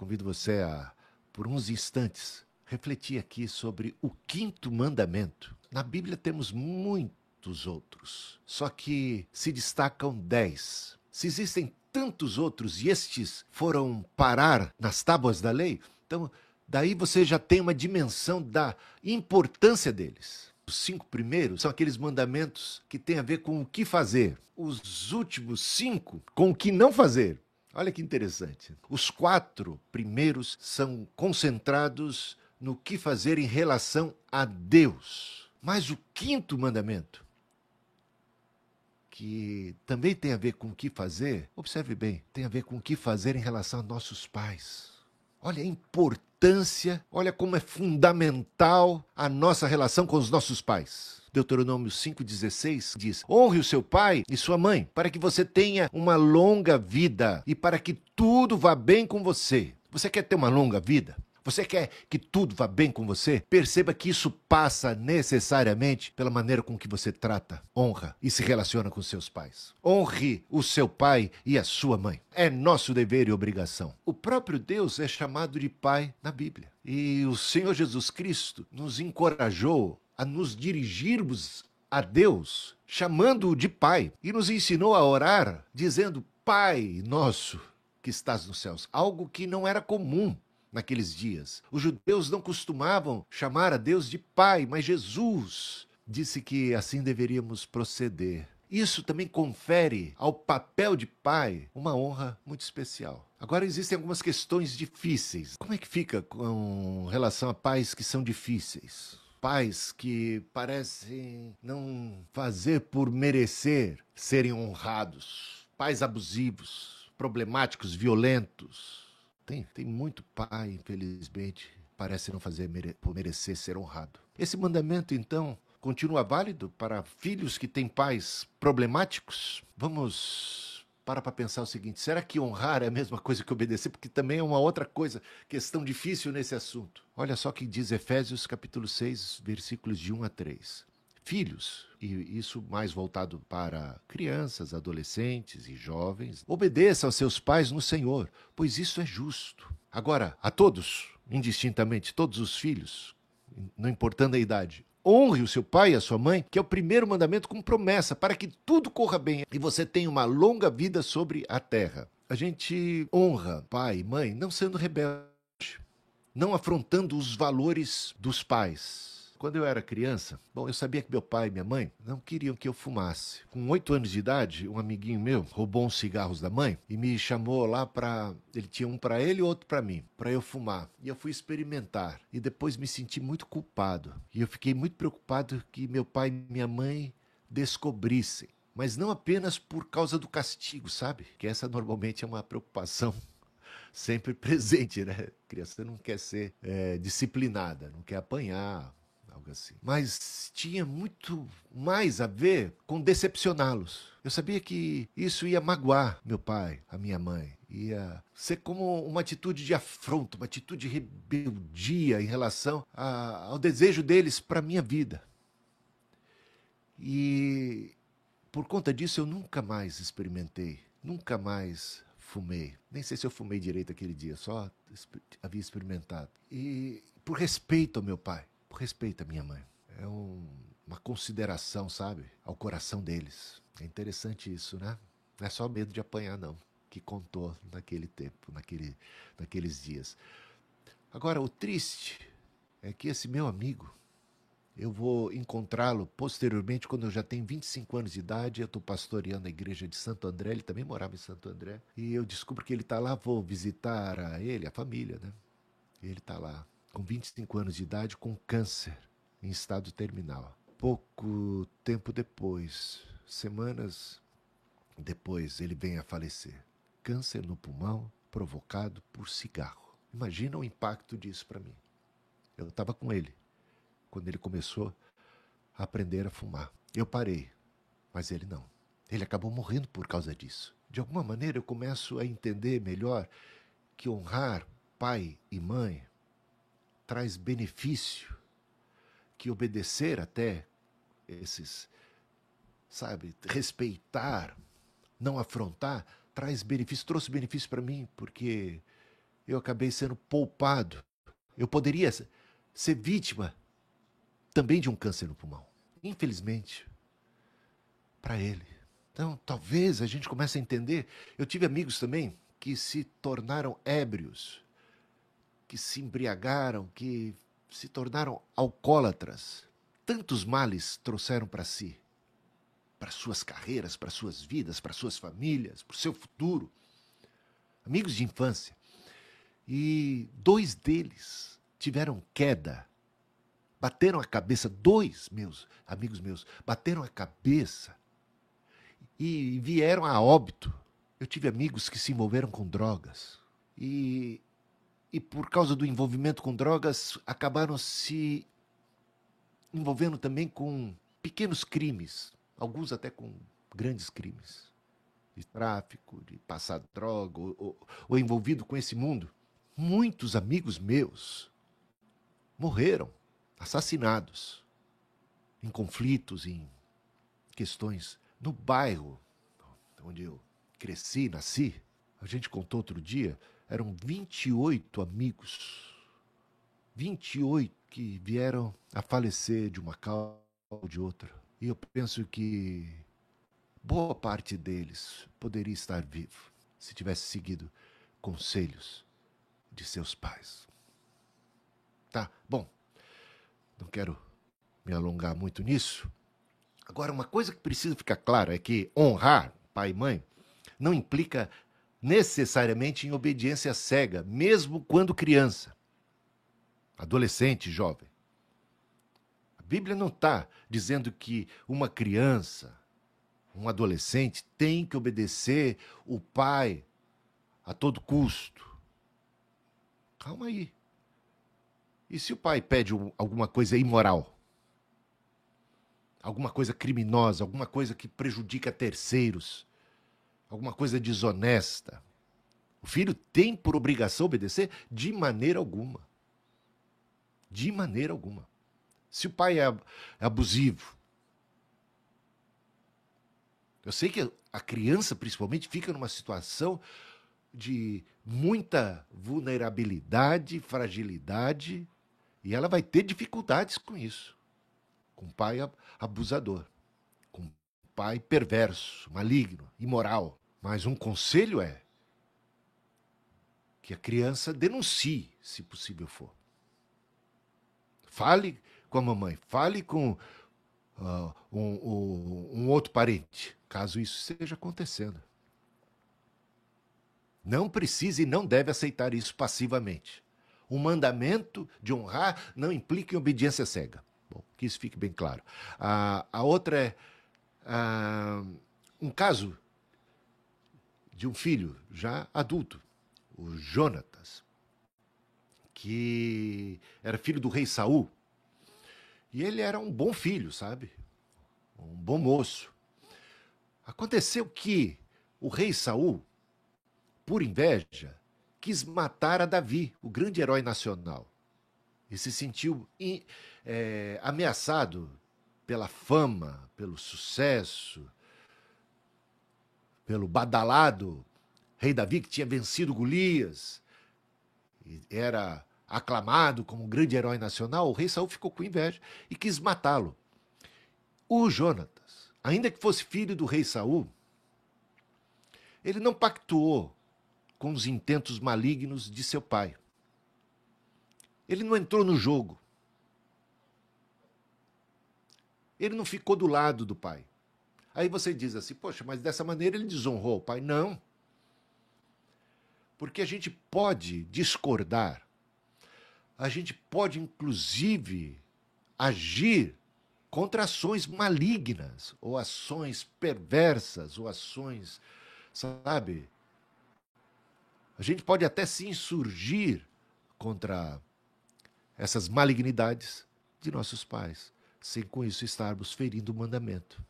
convido você a, por uns instantes, refletir aqui sobre o quinto mandamento. Na Bíblia temos muitos outros, só que se destacam dez. Se existem tantos outros e estes foram parar nas tábuas da lei, então daí você já tem uma dimensão da importância deles. Os cinco primeiros são aqueles mandamentos que têm a ver com o que fazer. Os últimos cinco, com o que não fazer. Olha que interessante. Os quatro primeiros são concentrados no que fazer em relação a Deus. Mas o quinto mandamento, que também tem a ver com o que fazer, observe bem, tem a ver com o que fazer em relação a nossos pais. Olha a importância, olha como é fundamental a nossa relação com os nossos pais. Deuteronômio 5,16 diz: Honre o seu pai e sua mãe, para que você tenha uma longa vida e para que tudo vá bem com você. Você quer ter uma longa vida? Você quer que tudo vá bem com você? Perceba que isso passa necessariamente pela maneira com que você trata, honra e se relaciona com seus pais. Honre o seu pai e a sua mãe. É nosso dever e obrigação. O próprio Deus é chamado de pai na Bíblia. E o Senhor Jesus Cristo nos encorajou a nos dirigirmos a Deus, chamando-o de pai, e nos ensinou a orar dizendo: Pai nosso que estás nos céus. Algo que não era comum naqueles dias. Os judeus não costumavam chamar a Deus de Pai, mas Jesus disse que assim deveríamos proceder. Isso também confere ao papel de pai uma honra muito especial. Agora existem algumas questões difíceis. Como é que fica com relação a pais que são difíceis? Pais que parecem não fazer por merecer serem honrados. Pais abusivos, problemáticos, violentos tem, tem muito pai, infelizmente, parece não fazer mere por merecer ser honrado. Esse mandamento, então, continua válido para filhos que têm pais problemáticos? Vamos para para pensar o seguinte: será que honrar é a mesma coisa que obedecer? Porque também é uma outra coisa, questão difícil nesse assunto. Olha só que diz Efésios capítulo 6, versículos de 1 a 3 filhos, e isso mais voltado para crianças, adolescentes e jovens, obedeça aos seus pais no Senhor, pois isso é justo. Agora, a todos, indistintamente, todos os filhos, não importando a idade, honre o seu pai e a sua mãe, que é o primeiro mandamento com promessa, para que tudo corra bem e você tenha uma longa vida sobre a terra. A gente honra pai e mãe não sendo rebelde, não afrontando os valores dos pais quando eu era criança, bom, eu sabia que meu pai e minha mãe não queriam que eu fumasse. Com oito anos de idade, um amiguinho meu roubou uns cigarros da mãe e me chamou lá para. Ele tinha um para ele e outro para mim, para eu fumar. E eu fui experimentar. E depois me senti muito culpado. E eu fiquei muito preocupado que meu pai e minha mãe descobrissem. Mas não apenas por causa do castigo, sabe? Que essa normalmente é uma preocupação sempre presente, né? A criança não quer ser é, disciplinada, não quer apanhar, assim. Mas tinha muito mais a ver com decepcioná-los. Eu sabia que isso ia magoar meu pai, a minha mãe. Ia ser como uma atitude de afronto, uma atitude de rebeldia em relação a, ao desejo deles para minha vida. E por conta disso eu nunca mais experimentei, nunca mais fumei. Nem sei se eu fumei direito aquele dia, só havia experimentado. E por respeito ao meu pai, respeito à minha mãe. É um, uma consideração, sabe, ao coração deles. É interessante isso, né? Não é só medo de apanhar, não, que contou naquele tempo, naquele, naqueles dias. Agora, o triste é que esse meu amigo, eu vou encontrá-lo posteriormente, quando eu já tenho 25 anos de idade. Eu estou pastoreando a igreja de Santo André, ele também morava em Santo André. E eu descubro que ele está lá, vou visitar a ele, a família, né? Ele está lá com 25 anos de idade, com câncer em estado terminal. Pouco tempo depois, semanas depois, ele vem a falecer. Câncer no pulmão provocado por cigarro. Imagina o impacto disso para mim. Eu estava com ele quando ele começou a aprender a fumar. Eu parei, mas ele não. Ele acabou morrendo por causa disso. De alguma maneira eu começo a entender melhor que honrar pai e mãe traz benefício, que obedecer até esses, sabe, respeitar, não afrontar, traz benefício, trouxe benefício para mim, porque eu acabei sendo poupado. Eu poderia ser vítima também de um câncer no pulmão. Infelizmente, para ele. Então, talvez a gente comece a entender. Eu tive amigos também que se tornaram ébrios, que se embriagaram, que se tornaram alcoólatras. Tantos males trouxeram para si, para suas carreiras, para suas vidas, para suas famílias, para o seu futuro. Amigos de infância. E dois deles tiveram queda. Bateram a cabeça, dois meus amigos meus, bateram a cabeça e vieram a óbito. Eu tive amigos que se envolveram com drogas. E e por causa do envolvimento com drogas acabaram se envolvendo também com pequenos crimes, alguns até com grandes crimes de tráfico, de passar droga ou, ou, ou envolvido com esse mundo. Muitos amigos meus morreram assassinados em conflitos, em questões no bairro onde eu cresci, nasci. A gente contou outro dia eram 28 amigos, 28 que vieram a falecer de uma causa ou de outra. E eu penso que boa parte deles poderia estar vivo se tivesse seguido conselhos de seus pais. Tá, bom, não quero me alongar muito nisso. Agora, uma coisa que precisa ficar clara é que honrar pai e mãe não implica necessariamente em obediência cega, mesmo quando criança, adolescente, jovem. A Bíblia não está dizendo que uma criança, um adolescente, tem que obedecer o pai a todo custo. Calma aí. E se o pai pede alguma coisa imoral? Alguma coisa criminosa, alguma coisa que prejudica terceiros? Alguma coisa desonesta. O filho tem por obrigação obedecer? De maneira alguma. De maneira alguma. Se o pai é, é abusivo, eu sei que a criança, principalmente, fica numa situação de muita vulnerabilidade, fragilidade, e ela vai ter dificuldades com isso. Com o pai abusador, com o pai perverso, maligno, imoral. Mas um conselho é que a criança denuncie, se possível for. Fale com a mamãe, fale com uh, um, um, um outro parente, caso isso esteja acontecendo. Não precisa e não deve aceitar isso passivamente. O mandamento de honrar não implica em obediência cega. Bom, que isso fique bem claro. Uh, a outra é uh, um caso de um filho já adulto, o Jonatas, que era filho do rei Saul. E ele era um bom filho, sabe? Um bom moço. Aconteceu que o rei Saul, por inveja, quis matar a Davi, o grande herói nacional. E se sentiu é, ameaçado pela fama, pelo sucesso, pelo badalado rei Davi, que tinha vencido Golias, e era aclamado como um grande herói nacional, o rei Saul ficou com inveja e quis matá-lo. O Jonatas, ainda que fosse filho do rei Saul, ele não pactuou com os intentos malignos de seu pai. Ele não entrou no jogo. Ele não ficou do lado do pai. Aí você diz assim, poxa, mas dessa maneira ele desonrou o pai. Não. Porque a gente pode discordar, a gente pode inclusive agir contra ações malignas, ou ações perversas, ou ações, sabe? A gente pode até se insurgir contra essas malignidades de nossos pais, sem com isso estarmos ferindo o mandamento.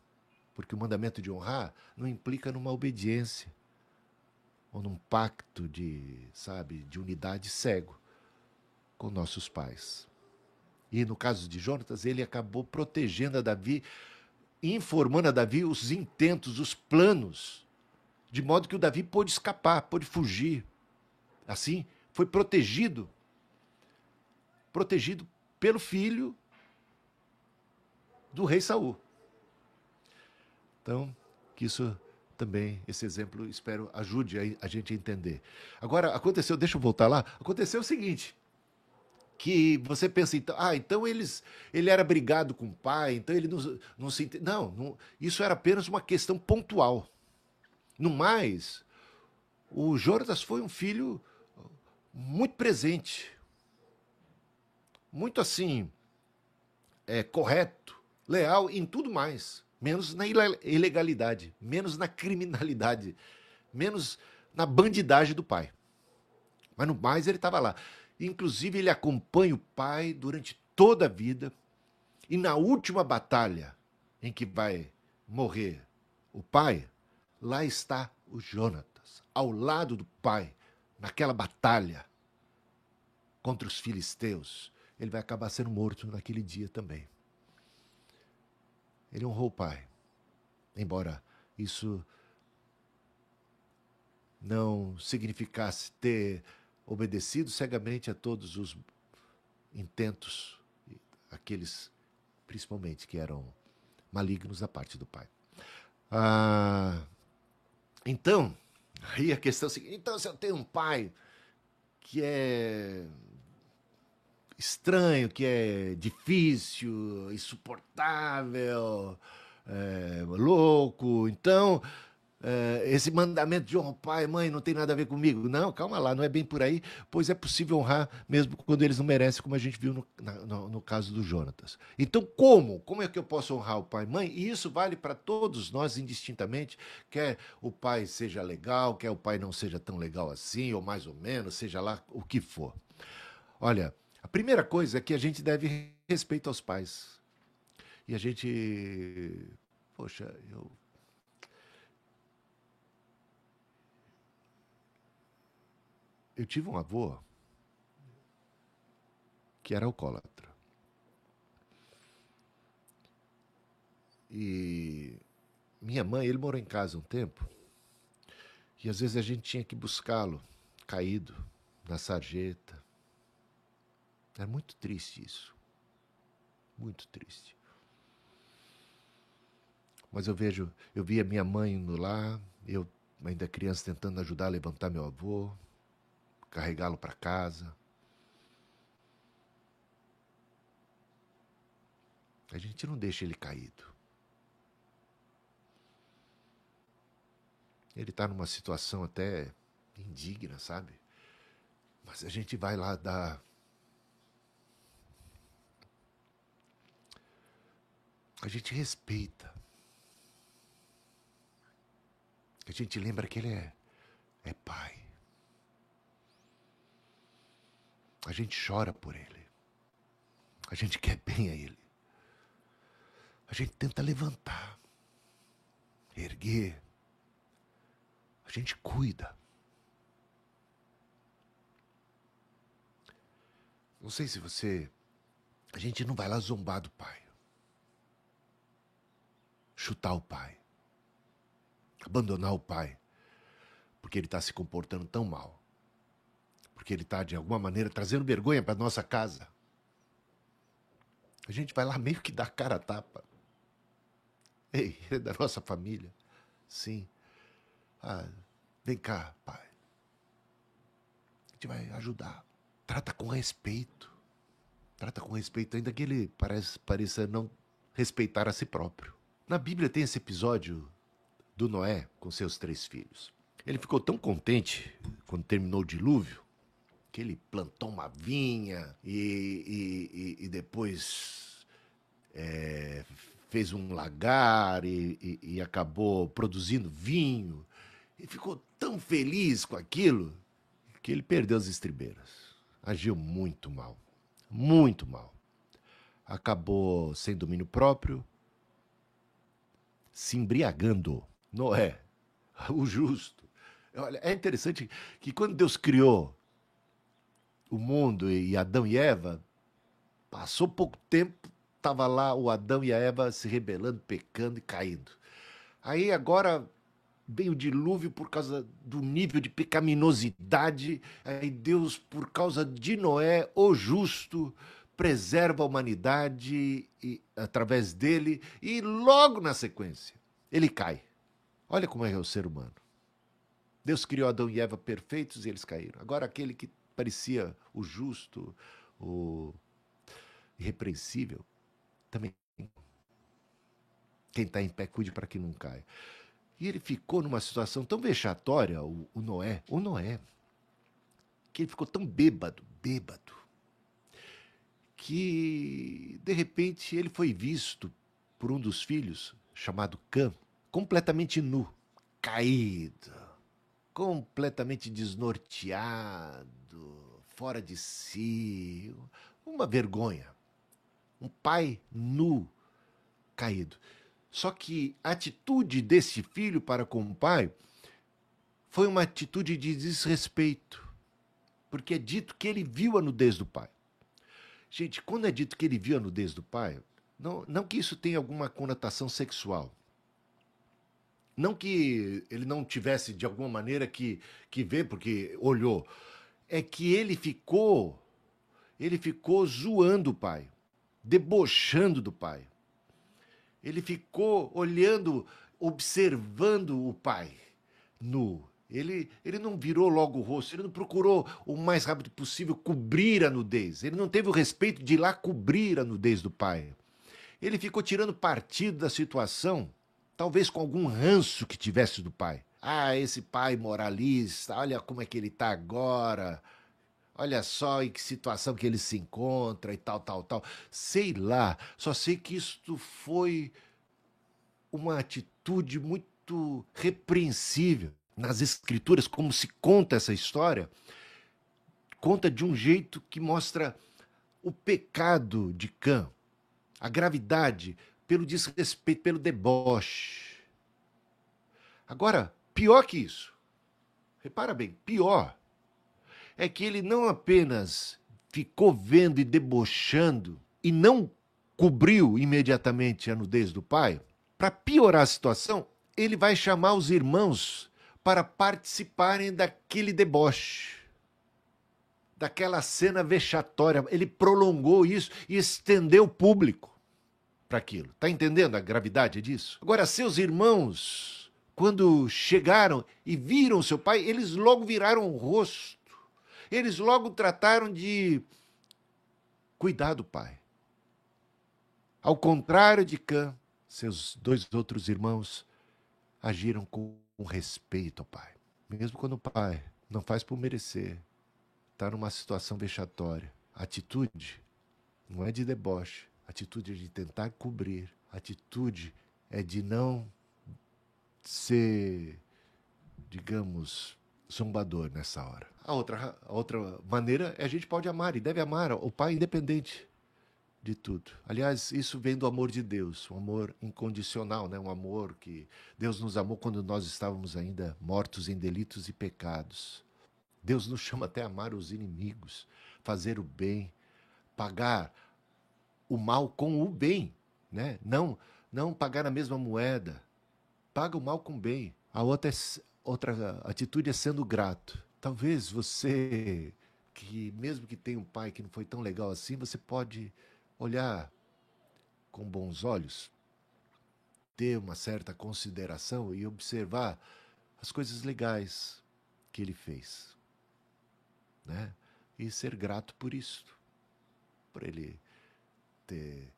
Porque o mandamento de honrar não implica numa obediência ou num pacto de, sabe, de unidade cego com nossos pais. E no caso de Jonatas, ele acabou protegendo a Davi, informando a Davi os intentos, os planos, de modo que o Davi pôde escapar, pôde fugir. Assim, foi protegido protegido pelo filho do rei Saul. Então, que isso também, esse exemplo, espero, ajude a, a gente a entender. Agora, aconteceu, deixa eu voltar lá, aconteceu o seguinte, que você pensa, então, ah, então eles, ele era brigado com o pai, então ele não, não se... Não, não, isso era apenas uma questão pontual. No mais, o Jonatas foi um filho muito presente, muito assim, é, correto, leal em tudo mais, menos na ilegalidade, menos na criminalidade, menos na bandidagem do pai. Mas no mais ele estava lá. Inclusive ele acompanha o pai durante toda a vida e na última batalha em que vai morrer o pai, lá está o Jonatas, ao lado do pai, naquela batalha contra os filisteus ele vai acabar sendo morto naquele dia também. Ele honrou o pai, embora isso não significasse ter obedecido cegamente a todos os intentos, aqueles principalmente que eram malignos da parte do pai. Ah, então, aí a questão é a seguinte: então, se eu tenho um pai que é estranho, que é difícil, insuportável, é, louco. Então, é, esse mandamento de honrar pai e mãe não tem nada a ver comigo. Não, calma lá, não é bem por aí, pois é possível honrar mesmo quando eles não merecem, como a gente viu no, no, no caso do Jonatas. Então, como? Como é que eu posso honrar o pai e mãe? E isso vale para todos nós indistintamente, quer o pai seja legal, quer o pai não seja tão legal assim, ou mais ou menos, seja lá o que for. Olha, a primeira coisa é que a gente deve respeito aos pais. E a gente. Poxa, eu. Eu tive um avô que era alcoólatra. E minha mãe, ele morou em casa um tempo. E às vezes a gente tinha que buscá-lo caído na sarjeta é muito triste isso. Muito triste. Mas eu vejo, eu vi a minha mãe indo lá, eu ainda criança tentando ajudar a levantar meu avô, carregá-lo para casa. A gente não deixa ele caído. Ele está numa situação até indigna, sabe? Mas a gente vai lá dar A gente respeita. A gente lembra que ele é, é pai. A gente chora por ele. A gente quer bem a ele. A gente tenta levantar, erguer. A gente cuida. Não sei se você. A gente não vai lá zombar do pai chutar o pai, abandonar o pai, porque ele está se comportando tão mal, porque ele está, de alguma maneira, trazendo vergonha para nossa casa. A gente vai lá meio que dar cara a tapa. Ei, é da nossa família. Sim. Ah, vem cá, pai. A gente vai ajudar. Trata com respeito. Trata com respeito, ainda que ele pareça não respeitar a si próprio. Na Bíblia tem esse episódio do Noé com seus três filhos. Ele ficou tão contente quando terminou o dilúvio que ele plantou uma vinha e, e, e depois é, fez um lagar e, e acabou produzindo vinho. E ficou tão feliz com aquilo que ele perdeu as estribeiras. Agiu muito mal, muito mal. Acabou sem domínio próprio, se embriagando. Noé, o justo. Olha, é interessante que quando Deus criou o mundo e Adão e Eva, passou pouco tempo, estava lá o Adão e a Eva se rebelando, pecando e caindo. Aí agora vem o dilúvio por causa do nível de pecaminosidade. Aí Deus, por causa de Noé, o justo, preserva a humanidade e, através dele, e logo na sequência, ele cai. Olha como é o ser humano. Deus criou Adão e Eva perfeitos e eles caíram. Agora, aquele que parecia o justo, o irrepreensível, também. Quem está em pé, cuide para que não caia. E ele ficou numa situação tão vexatória, o, o Noé, o Noé, que ele ficou tão bêbado, bêbado, que de repente ele foi visto por um dos filhos, chamado Cã, completamente nu, caído, completamente desnorteado, fora de si, uma vergonha. Um pai nu, caído. Só que a atitude desse filho para com o pai foi uma atitude de desrespeito, porque é dito que ele viu a nudez do pai. Gente, quando é dito que ele viu a nudez do pai, não, não que isso tenha alguma conotação sexual. Não que ele não tivesse de alguma maneira que, que ver, porque olhou. É que ele ficou, ele ficou zoando o pai, debochando do pai. Ele ficou olhando, observando o pai nu. Ele, ele não virou logo o rosto, ele não procurou o mais rápido possível cobrir a nudez. Ele não teve o respeito de ir lá cobrir a nudez do pai. Ele ficou tirando partido da situação, talvez com algum ranço que tivesse do pai. Ah, esse pai moralista, olha como é que ele está agora. Olha só em que situação que ele se encontra e tal, tal, tal. Sei lá, só sei que isto foi uma atitude muito repreensível nas escrituras, como se conta essa história, conta de um jeito que mostra o pecado de Cã, a gravidade pelo desrespeito, pelo deboche. Agora, pior que isso, repara bem, pior é que ele não apenas ficou vendo e debochando e não cobriu imediatamente a nudez do pai, para piorar a situação, ele vai chamar os irmãos para participarem daquele deboche, daquela cena vexatória. Ele prolongou isso e estendeu o público para aquilo. Está entendendo a gravidade disso? Agora, seus irmãos, quando chegaram e viram seu pai, eles logo viraram o rosto eles logo trataram de cuidar do pai. Ao contrário de Cã, seus dois outros irmãos agiram com respeito ao pai. Mesmo quando o pai não faz por merecer, está numa situação vexatória. atitude não é de deboche, atitude é de tentar cobrir, atitude é de não ser, digamos, zombador nessa hora. A outra, a outra maneira é a gente pode amar e deve amar o Pai independente de tudo. Aliás, isso vem do amor de Deus, um amor incondicional, né? um amor que Deus nos amou quando nós estávamos ainda mortos em delitos e pecados. Deus nos chama até a amar os inimigos, fazer o bem, pagar o mal com o bem, né? Não, não pagar a mesma moeda. Paga o mal com o bem. A outra é outra atitude é sendo grato. Talvez você, que mesmo que tenha um pai que não foi tão legal assim, você pode olhar com bons olhos, ter uma certa consideração e observar as coisas legais que ele fez. Né? E ser grato por isso. Por ele ter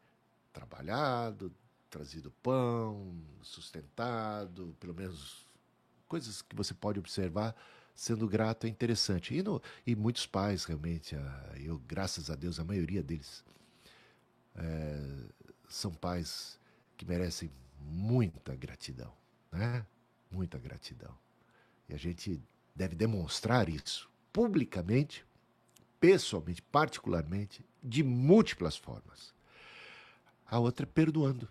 trabalhado, trazido pão, sustentado, pelo menos coisas que você pode observar sendo grato é interessante. E, no, e muitos pais, realmente, eu, graças a Deus, a maioria deles é, são pais que merecem muita gratidão, né? Muita gratidão. E a gente deve demonstrar isso publicamente, pessoalmente, particularmente, de múltiplas formas. A outra é perdoando,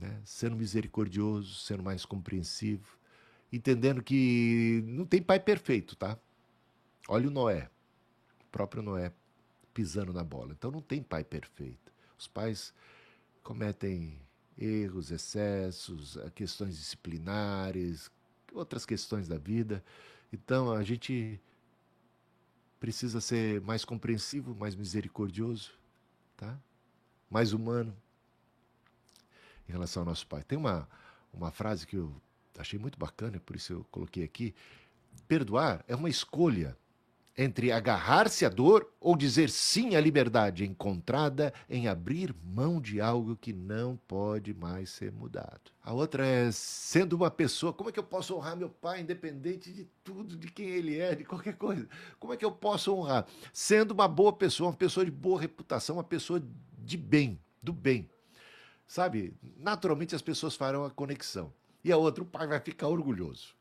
né? sendo misericordioso, sendo mais compreensivo, entendendo que não tem pai perfeito, tá? Olha o Noé, o próprio Noé pisando na bola. Então não tem pai perfeito. Os pais cometem erros, excessos, questões disciplinares, outras questões da vida. Então a gente precisa ser mais compreensivo, mais misericordioso, tá? mais humano em relação ao nosso Pai. Tem uma, uma frase que eu achei muito bacana, por isso eu coloquei aqui. Perdoar é uma escolha entre agarrar-se à dor ou dizer sim à liberdade encontrada em abrir mão de algo que não pode mais ser mudado. A outra é sendo uma pessoa, como é que eu posso honrar meu pai independente de tudo, de quem ele é, de qualquer coisa? Como é que eu posso honrar? Sendo uma boa pessoa, uma pessoa de boa reputação, uma pessoa de bem, do bem. Sabe? Naturalmente as pessoas farão a conexão. E a outra, o pai vai ficar orgulhoso.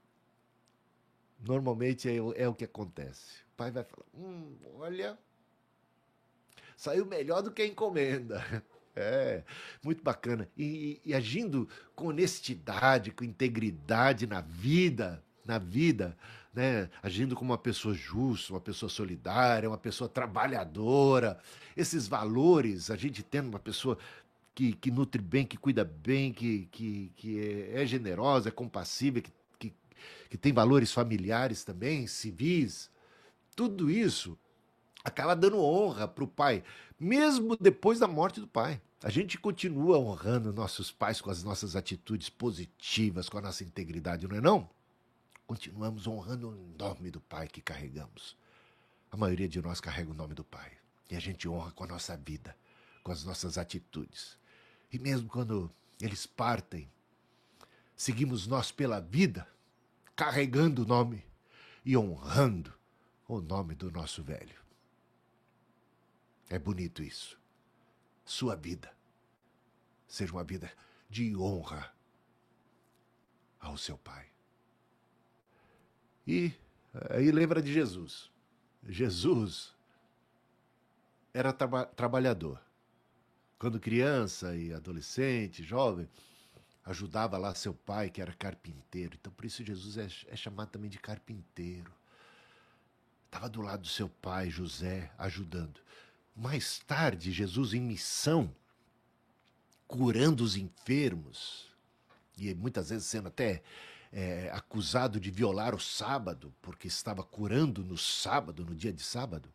Normalmente é, é o que acontece pai vai falar: hum, olha, saiu melhor do que a encomenda. É, muito bacana. E, e, agindo com honestidade, com integridade na vida, na vida, né? agindo como uma pessoa justa, uma pessoa solidária, uma pessoa trabalhadora. Esses valores, a gente tendo uma pessoa que, que nutre bem, que cuida bem, que, que, que é, é generosa, é compassiva, que, que, que tem valores familiares também, civis, tudo isso acaba dando honra para o pai, mesmo depois da morte do pai. A gente continua honrando nossos pais com as nossas atitudes positivas, com a nossa integridade, não é não? Continuamos honrando o nome do pai que carregamos. A maioria de nós carrega o nome do pai. E a gente honra com a nossa vida, com as nossas atitudes. E mesmo quando eles partem, seguimos nós pela vida, carregando o nome e honrando o nome do nosso velho. É bonito isso. Sua vida seja uma vida de honra ao seu Pai. E aí lembra de Jesus. Jesus era tra trabalhador. Quando criança e adolescente, jovem, ajudava lá seu pai, que era carpinteiro. Então, por isso, Jesus é, é chamado também de carpinteiro. Estava do lado do seu pai, José, ajudando. Mais tarde, Jesus em missão, curando os enfermos, e muitas vezes sendo até é, acusado de violar o sábado, porque estava curando no sábado, no dia de sábado.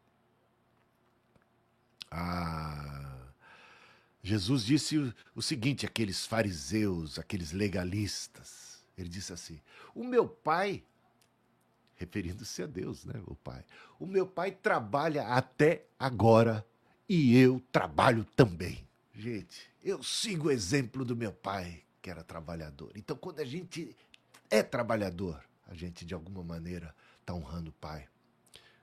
Ah, Jesus disse o, o seguinte àqueles fariseus, aqueles legalistas. Ele disse assim: O meu pai referindo-se a Deus, né, o pai. O meu pai trabalha até agora e eu trabalho também. Gente, eu sigo o exemplo do meu pai, que era trabalhador. Então, quando a gente é trabalhador, a gente de alguma maneira está honrando o pai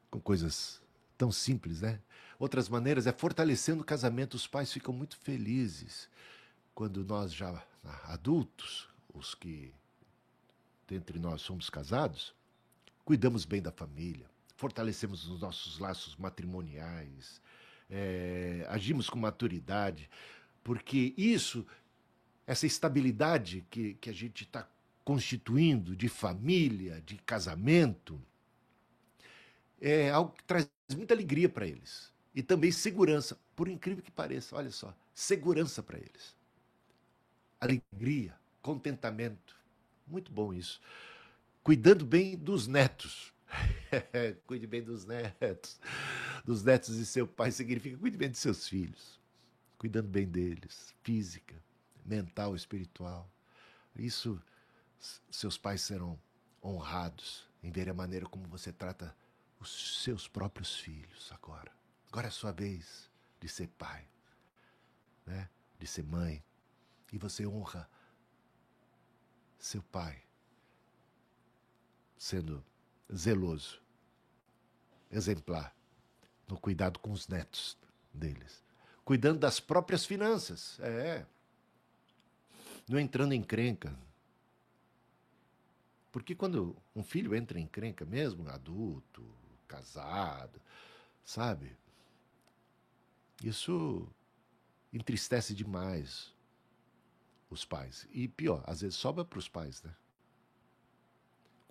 com coisas tão simples, né? Outras maneiras é fortalecendo o casamento. Os pais ficam muito felizes quando nós já adultos, os que dentre nós somos casados, cuidamos bem da família, fortalecemos os nossos laços matrimoniais, é, agimos com maturidade, porque isso, essa estabilidade que, que a gente está constituindo de família, de casamento, é algo que traz muita alegria para eles. E também segurança, por incrível que pareça, olha só, segurança para eles. Alegria, contentamento. Muito bom isso cuidando bem dos netos. cuide bem dos netos. Dos netos de seu pai significa cuide bem de seus filhos. Cuidando bem deles, física, mental, espiritual. Isso, seus pais serão honrados em ver a maneira como você trata os seus próprios filhos agora. Agora é a sua vez de ser pai, né? de ser mãe. E você honra seu pai sendo zeloso, exemplar no cuidado com os netos deles, cuidando das próprias finanças, é, não entrando em crenca. Porque quando um filho entra em crenca mesmo, adulto, casado, sabe? Isso entristece demais os pais. E pior, às vezes sobra para os pais, né?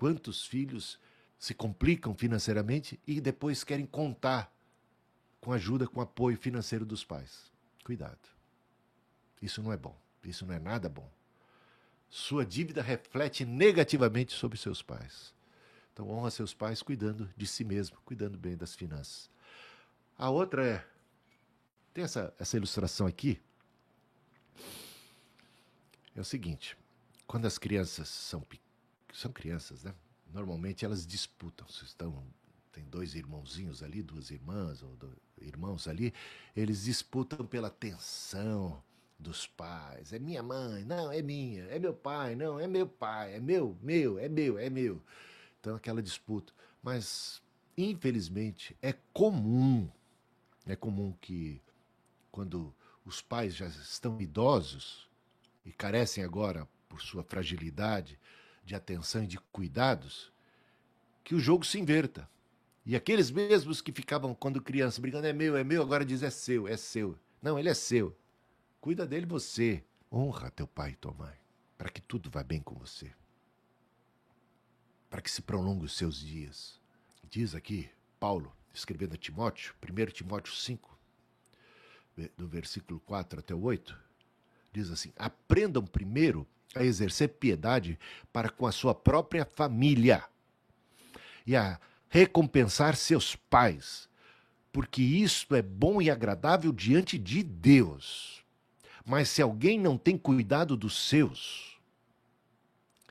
Quantos filhos se complicam financeiramente e depois querem contar com ajuda, com apoio financeiro dos pais? Cuidado. Isso não é bom. Isso não é nada bom. Sua dívida reflete negativamente sobre seus pais. Então honra seus pais cuidando de si mesmo, cuidando bem das finanças. A outra é tem essa, essa ilustração aqui. É o seguinte: quando as crianças são, são crianças, né? Normalmente elas disputam. Se estão, tem dois irmãozinhos ali, duas irmãs ou dois irmãos ali, eles disputam pela atenção dos pais. É minha mãe, não, é minha. É meu pai, não, é meu pai. É meu, meu, é meu, é meu. Então aquela disputa. Mas, infelizmente, é comum, é comum que quando os pais já estão idosos e carecem agora, por sua fragilidade, de atenção e de cuidados, que o jogo se inverta. E aqueles mesmos que ficavam, quando criança, brigando, é meu, é meu, agora diz é seu, é seu. Não, ele é seu. Cuida dele você. Honra teu pai e tua mãe, para que tudo vá bem com você. Para que se prolongue os seus dias. Diz aqui Paulo, escrevendo a Timóteo, 1 Timóteo 5, do versículo 4 até o 8, diz assim: Aprendam primeiro a exercer piedade para com a sua própria família e a recompensar seus pais, porque isto é bom e agradável diante de Deus. Mas se alguém não tem cuidado dos seus,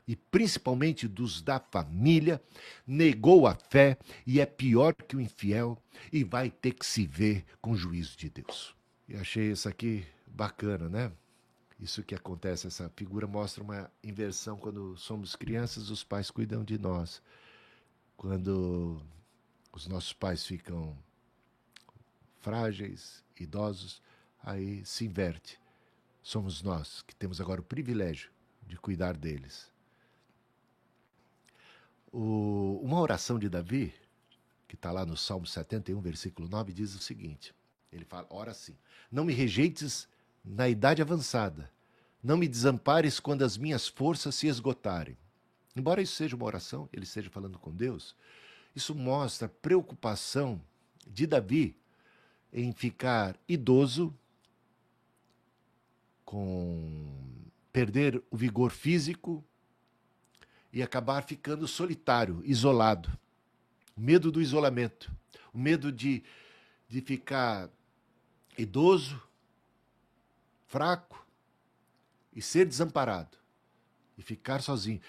e principalmente dos da família, negou a fé e é pior que o infiel e vai ter que se ver com o juízo de Deus. E achei isso aqui bacana, né? Isso que acontece, essa figura mostra uma inversão quando somos crianças, os pais cuidam de nós. Quando os nossos pais ficam frágeis, idosos, aí se inverte. Somos nós que temos agora o privilégio de cuidar deles. O, uma oração de Davi, que está lá no Salmo 71, versículo 9, diz o seguinte: ele fala, ora assim, não me rejeites na idade avançada. Não me desampares quando as minhas forças se esgotarem. Embora isso seja uma oração, ele esteja falando com Deus, isso mostra preocupação de Davi em ficar idoso, com perder o vigor físico e acabar ficando solitário, isolado. O medo do isolamento, o medo de, de ficar idoso, fraco e ser desamparado e ficar sozinho.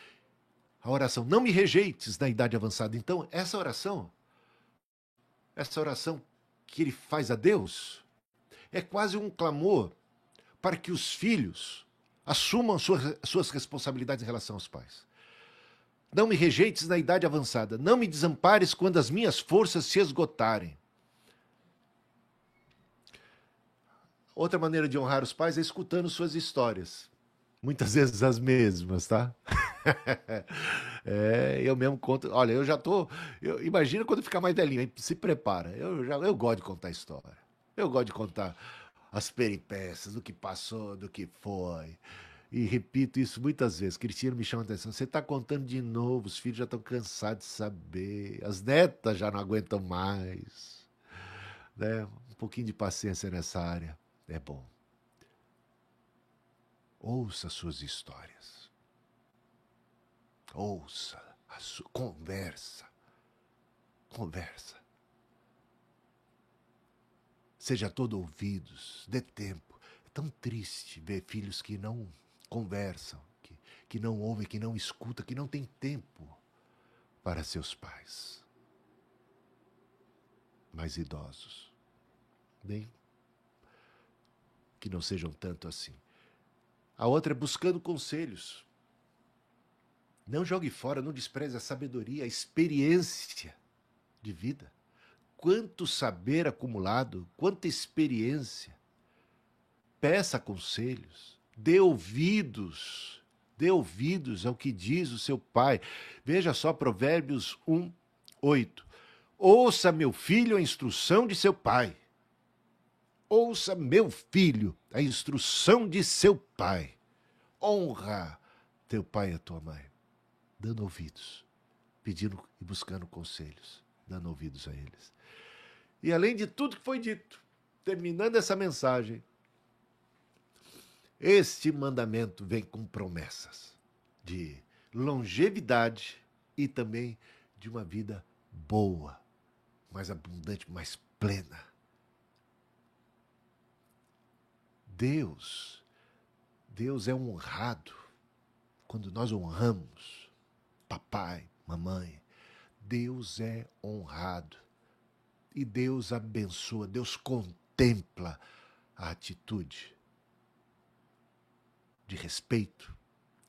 A oração, não me rejeites na idade avançada. Então, essa oração, essa oração que ele faz a Deus, é quase um clamor para que os filhos assumam suas, suas responsabilidades em relação aos pais. Não me rejeites na idade avançada, não me desampares quando as minhas forças se esgotarem. Outra maneira de honrar os pais é escutando suas histórias. Muitas vezes as mesmas, tá? é, eu mesmo conto. Olha, eu já tô. Eu, imagina quando ficar mais velhinho, se prepara. Eu, já, eu gosto de contar história. Eu gosto de contar as peripécias, do que passou, do que foi. E repito isso muitas vezes. Cristina me chama a atenção. Você está contando de novo, os filhos já estão cansados de saber, as netas já não aguentam mais. Né? Um pouquinho de paciência nessa área é bom. Ouça suas histórias. Ouça, a sua, conversa. Conversa. Seja todo ouvidos, dê tempo. É tão triste ver filhos que não conversam, que, que não ouvem, que não escutam, que não têm tempo para seus pais. Mais idosos. Bem, que não sejam tanto assim. A outra é buscando conselhos. Não jogue fora, não despreze a sabedoria, a experiência de vida. Quanto saber acumulado, quanta experiência. Peça conselhos, dê ouvidos, dê ouvidos ao que diz o seu pai. Veja só Provérbios 1, 8. Ouça, meu filho, a instrução de seu pai Ouça, meu filho, a instrução de seu pai. Honra teu pai e a tua mãe, dando ouvidos, pedindo e buscando conselhos, dando ouvidos a eles. E além de tudo que foi dito, terminando essa mensagem, Este mandamento vem com promessas de longevidade e também de uma vida boa, mais abundante, mais plena. Deus, Deus é honrado quando nós honramos papai, mamãe. Deus é honrado e Deus abençoa, Deus contempla a atitude de respeito,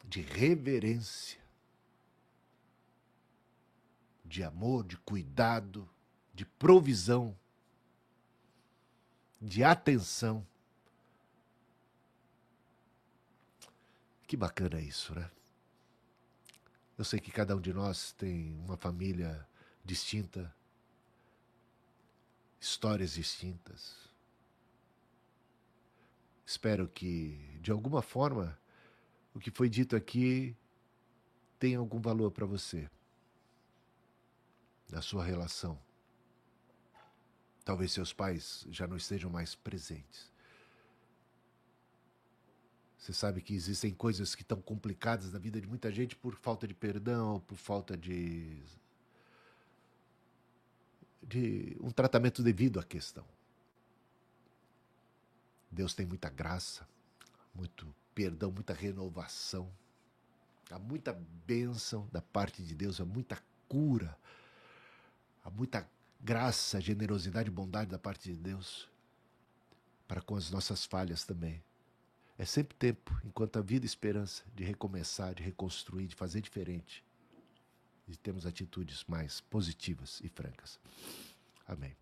de reverência, de amor, de cuidado, de provisão, de atenção. Que bacana isso, né? Eu sei que cada um de nós tem uma família distinta, histórias distintas. Espero que, de alguma forma, o que foi dito aqui tenha algum valor para você, na sua relação. Talvez seus pais já não estejam mais presentes. Você sabe que existem coisas que estão complicadas na vida de muita gente por falta de perdão, por falta de de um tratamento devido à questão. Deus tem muita graça, muito perdão, muita renovação. Há muita bênção da parte de Deus, há muita cura, há muita graça, generosidade e bondade da parte de Deus para com as nossas falhas também. É sempre tempo, enquanto a vida e esperança, de recomeçar, de reconstruir, de fazer diferente. E temos atitudes mais positivas e francas. Amém.